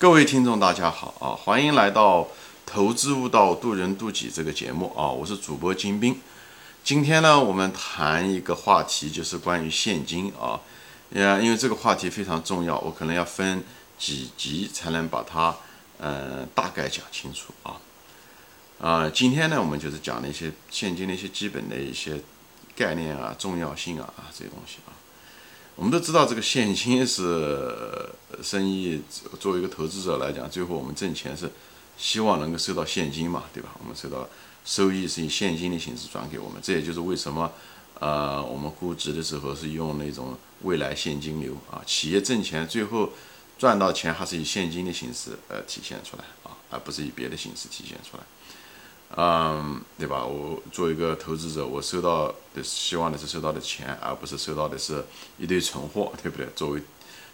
各位听众，大家好啊！欢迎来到《投资悟道，渡人渡己》这个节目啊！我是主播金兵。今天呢，我们谈一个话题，就是关于现金啊。呃，因为这个话题非常重要，我可能要分几集才能把它嗯大概讲清楚啊。啊，今天呢，我们就是讲那些现金的一些基本的一些概念啊、重要性啊啊这些东西啊。我们都知道，这个现金是生意作为一个投资者来讲，最后我们挣钱是希望能够收到现金嘛，对吧？我们收到收益是以现金的形式转给我们，这也就是为什么呃我们估值的时候是用那种未来现金流啊，企业挣钱最后赚到钱还是以现金的形式呃体现出来啊，而不是以别的形式体现出来。嗯，对吧？我作为一个投资者，我收到的希望的是收到的钱，而不是收到的是一堆存货，对不对？作为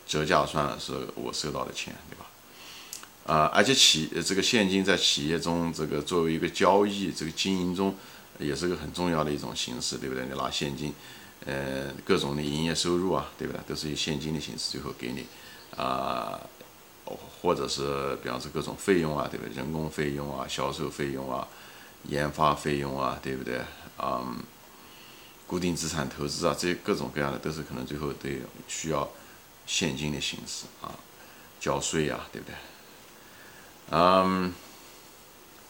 折价算是我收到的钱，对吧？啊，而且企这个现金在企业中，这个作为一个交易，这个经营中也是个很重要的一种形式，对不对？你拿现金，呃，各种的营业收入啊，对不对？都是以现金的形式最后给你，啊，或者是比方说各种费用啊，对不对？人工费用啊，销售费用啊。研发费用啊，对不对？嗯，固定资产投资啊，这些各种各样的都是可能最后都需要现金的形式啊，交税啊，对不对？嗯，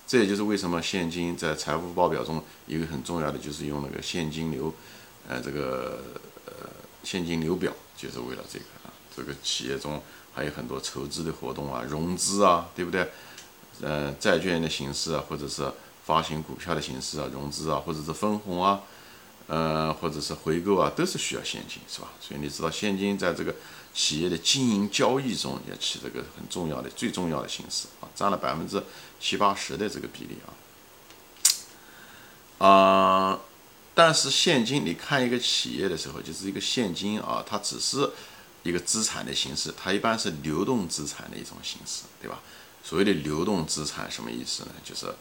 这也就是为什么现金在财务报表中一个很重要的就是用那个现金流，呃，这个呃现金流表就是为了这个啊。这个企业中还有很多筹资的活动啊，融资啊，对不对？呃，债券的形式啊，或者是。发行股票的形式啊，融资啊，或者是分红啊，呃，或者是回购啊，都是需要现金，是吧？所以你知道，现金在这个企业的经营交易中也起这个很重要的、最重要的形式啊，占了百分之七八十的这个比例啊。啊，但是现金，你看一个企业的时候，就是一个现金啊，它只是一个资产的形式，它一般是流动资产的一种形式，对吧？所谓的流动资产什么意思呢？就是。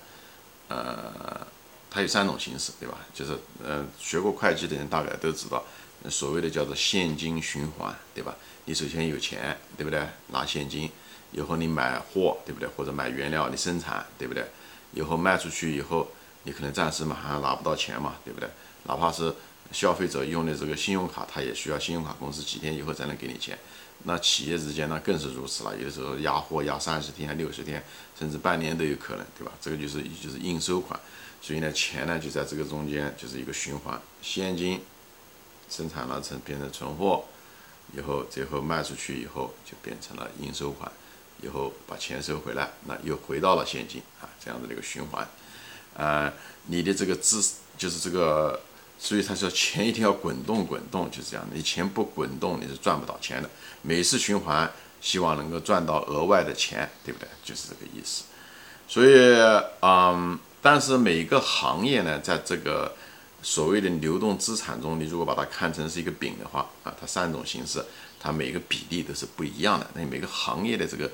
呃，它有三种形式，对吧？就是呃，学过会计的人大概都知道，所谓的叫做现金循环，对吧？你首先有钱，对不对？拿现金，以后你买货，对不对？或者买原料，你生产，对不对？以后卖出去以后，你可能暂时嘛还拿不到钱嘛，对不对？哪怕是消费者用的这个信用卡，他也需要信用卡公司几天以后才能给你钱。那企业之间呢更是如此了，有的时候压货压三十天、六十天，甚至半年都有可能，对吧？这个就是就是应收款，所以呢，钱呢就在这个中间就是一个循环，现金生产了成变成存货，以后最后卖出去以后就变成了应收款，以后把钱收回来，那又回到了现金啊，这样子的一个循环，呃，你的这个资就是这个。所以他说钱一定要滚动滚动，就是这样的。你钱不滚动，你是赚不到钱的。每次循环，希望能够赚到额外的钱，对不对？就是这个意思。所以，嗯，但是每个行业呢，在这个所谓的流动资产中，你如果把它看成是一个饼的话，啊，它三种形式，它每个比例都是不一样的。那每个行业的这个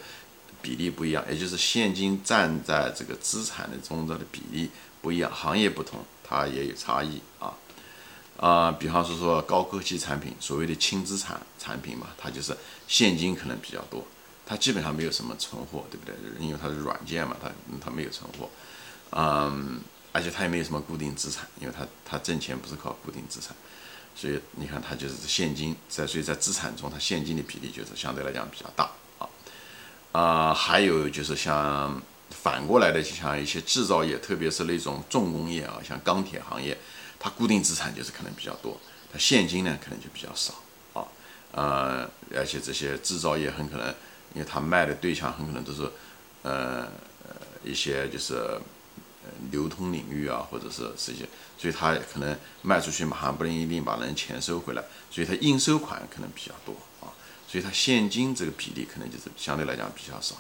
比例不一样，也就是现金占在这个资产的中的比例不一样，行业不同，它也有差异啊。啊，比方说说高科技产品，所谓的轻资产产品嘛，它就是现金可能比较多，它基本上没有什么存货，对不对？因为它是软件嘛，它它没有存货，嗯，而且它也没有什么固定资产，因为它它挣钱不是靠固定资产，所以你看它就是现金在，所以在资产中它现金的比例就是相对来讲比较大啊。啊，还有就是像反过来的，就像一些制造业，特别是那种重工业啊，像钢铁行业。它固定资产就是可能比较多，它现金呢可能就比较少啊，呃，而且这些制造业很可能，因为它卖的对象很可能都是，呃，一些就是流通领域啊，或者是这些，所以它可能卖出去马上不能一定把人钱收回来，所以它应收款可能比较多啊，所以它现金这个比例可能就是相对来讲比较少，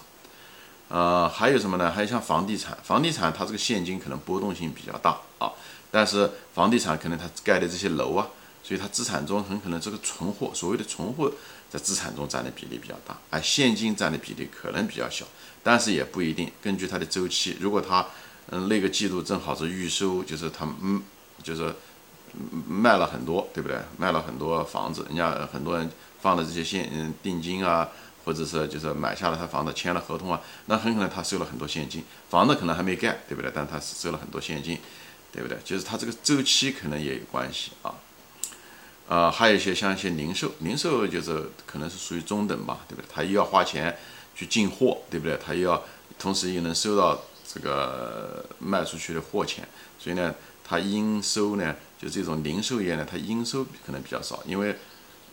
呃，还有什么呢？还有像房地产，房地产它这个现金可能波动性比较大啊。但是房地产可能它盖的这些楼啊，所以它资产中很可能这个存货，所谓的存货在资产中占的比例比较大，而现金占的比例可能比较小，但是也不一定。根据它的周期，如果它嗯那个季度正好是预收，就是它嗯就是卖了很多，对不对？卖了很多房子，人家很多人放的这些现嗯定金啊，或者是就是买下了他房子签了合同啊，那很可能他收了很多现金，房子可能还没盖，对不对？但他是收了很多现金，对不对？就是他这个周期可能也有关系啊。呃，还有一些像一些零售，零售就是可能是属于中等吧，对不对？他又要花钱去进货，对不对？他又要同时又能收到这个卖出去的货钱，所以呢，他应收呢，就这种零售业呢，它应收可能比较少，因为。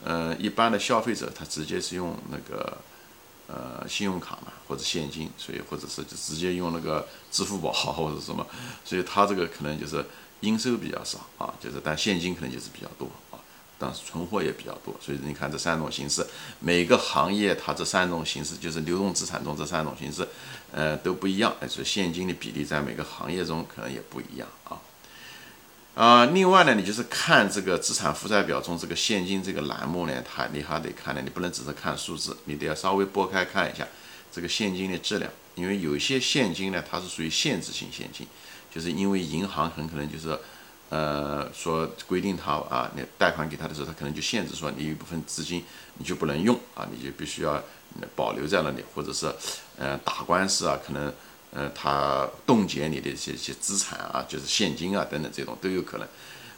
呃，一般的消费者他直接是用那个呃信用卡嘛，或者现金，所以或者是就直接用那个支付宝 或者什么，所以他这个可能就是应收比较少啊，就是但现金可能就是比较多啊，但是存货也比较多，所以你看这三种形式，每个行业它这三种形式就是流动资产中这三种形式，呃都不一样，所以现金的比例在每个行业中可能也不一样啊。啊，另外呢，你就是看这个资产负债表中这个现金这个栏目呢，它你还得看呢，你不能只是看数字，你得要稍微拨开看一下这个现金的质量，因为有些现金呢，它是属于限制性现金，就是因为银行很可能就是，呃，说规定他啊，你贷款给他的时候，他可能就限制说你有一部分资金你就不能用啊，你就必须要保留在那里，或者是，呃，打官司啊，可能。呃，他冻结你的一些些资产啊，就是现金啊等等这种都有可能，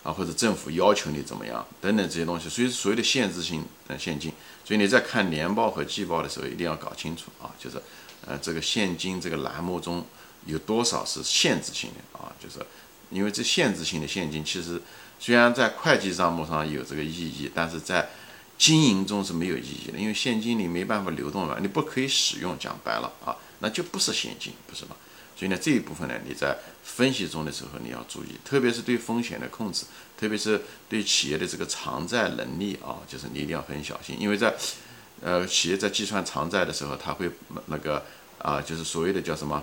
啊或者政府要求你怎么样等等这些东西，所以所谓的限制性的现金，所以你在看年报和季报的时候一定要搞清楚啊，就是呃这个现金这个栏目中有多少是限制性的啊，就是因为这限制性的现金其实虽然在会计账目上有这个意义，但是在经营中是没有意义的，因为现金你没办法流动了，你不可以使用，讲白了啊。那就不是现金，不是吗？所以呢，这一部分呢，你在分析中的时候你要注意，特别是对风险的控制，特别是对企业的这个偿债能力啊，就是你一定要很小心，因为在呃企业在计算偿债的时候，他会那个啊，就是所谓的叫什么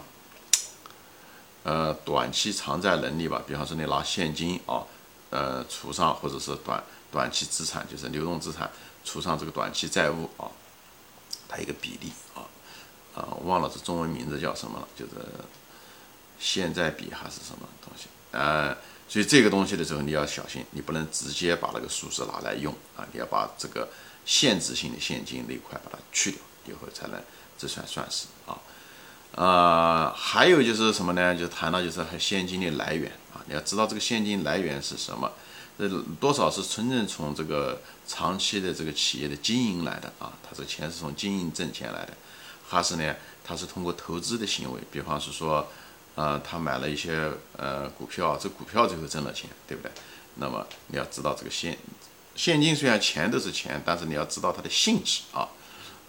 呃短期偿债能力吧，比方说你拿现金啊，呃除上或者是短短期资产，就是流动资产除上这个短期债务啊，它一个比例啊。啊，忘了这中文名字叫什么了，就是现在比还是什么东西啊？所以这个东西的时候你要小心，你不能直接把那个数字拿来用啊，你要把这个限制性的现金那一块把它去掉，以后才能这算算是啊。啊，还有就是什么呢？就谈到就是现金的来源啊，你要知道这个现金来源是什么，这多少是真正从这个长期的这个企业的经营来的啊，他这钱是从经营挣钱来的。还是呢，他是通过投资的行为，比方是说，呃，他买了一些呃股票，这股票最后挣了钱，对不对？那么你要知道这个现现金虽然钱都是钱，但是你要知道它的性质啊，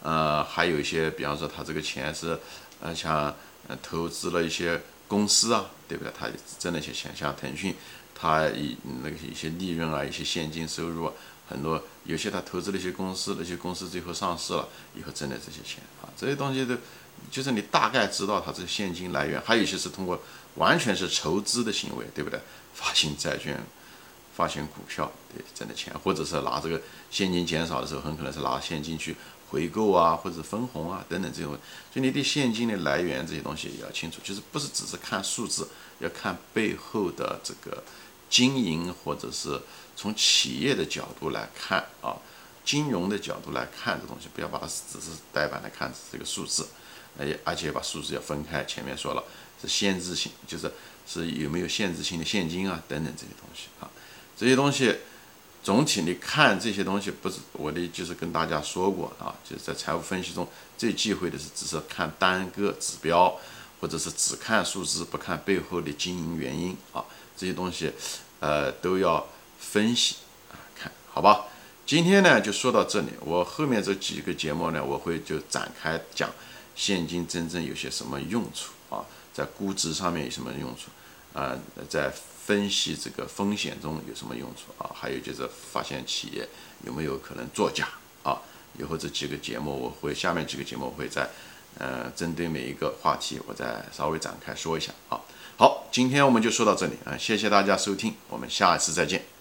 呃，还有一些，比方说他这个钱是呃像投资了一些公司啊，对不对？他挣了一些钱，像腾讯，他一那个一些利润啊，一些现金收入啊。很多有些他投资了一些公司，那些公司最后上市了以后挣的这些钱啊，这些东西都就是你大概知道它这个现金来源，还有一些是通过完全是筹资的行为，对不对？发行债券、发行股票，对挣的钱，或者是拿这个现金减少的时候，很可能是拿现金去回购啊，或者分红啊等等这种。所以你对现金的来源这些东西也要清楚，就是不是只是看数字，要看背后的这个。经营或者是从企业的角度来看啊，金融的角度来看这东西，不要把它只是呆板的看这个数字，而而且把数字要分开。前面说了是限制性，就是是有没有限制性的现金啊等等这些东西啊，这些东西总体你看这些东西不是我的就是跟大家说过啊，就是在财务分析中最忌讳的是只是看单个指标，或者是只看数字不看背后的经营原因啊。这些东西，呃，都要分析啊，看好吧。今天呢就说到这里，我后面这几个节目呢，我会就展开讲现金真正有些什么用处啊，在估值上面有什么用处啊，在分析这个风险中有什么用处啊，还有就是发现企业有没有可能作假啊。以后这几个节目，我会下面几个节目我会在呃针对每一个话题，我再稍微展开说一下啊。好，今天我们就说到这里啊，谢谢大家收听，我们下一次再见。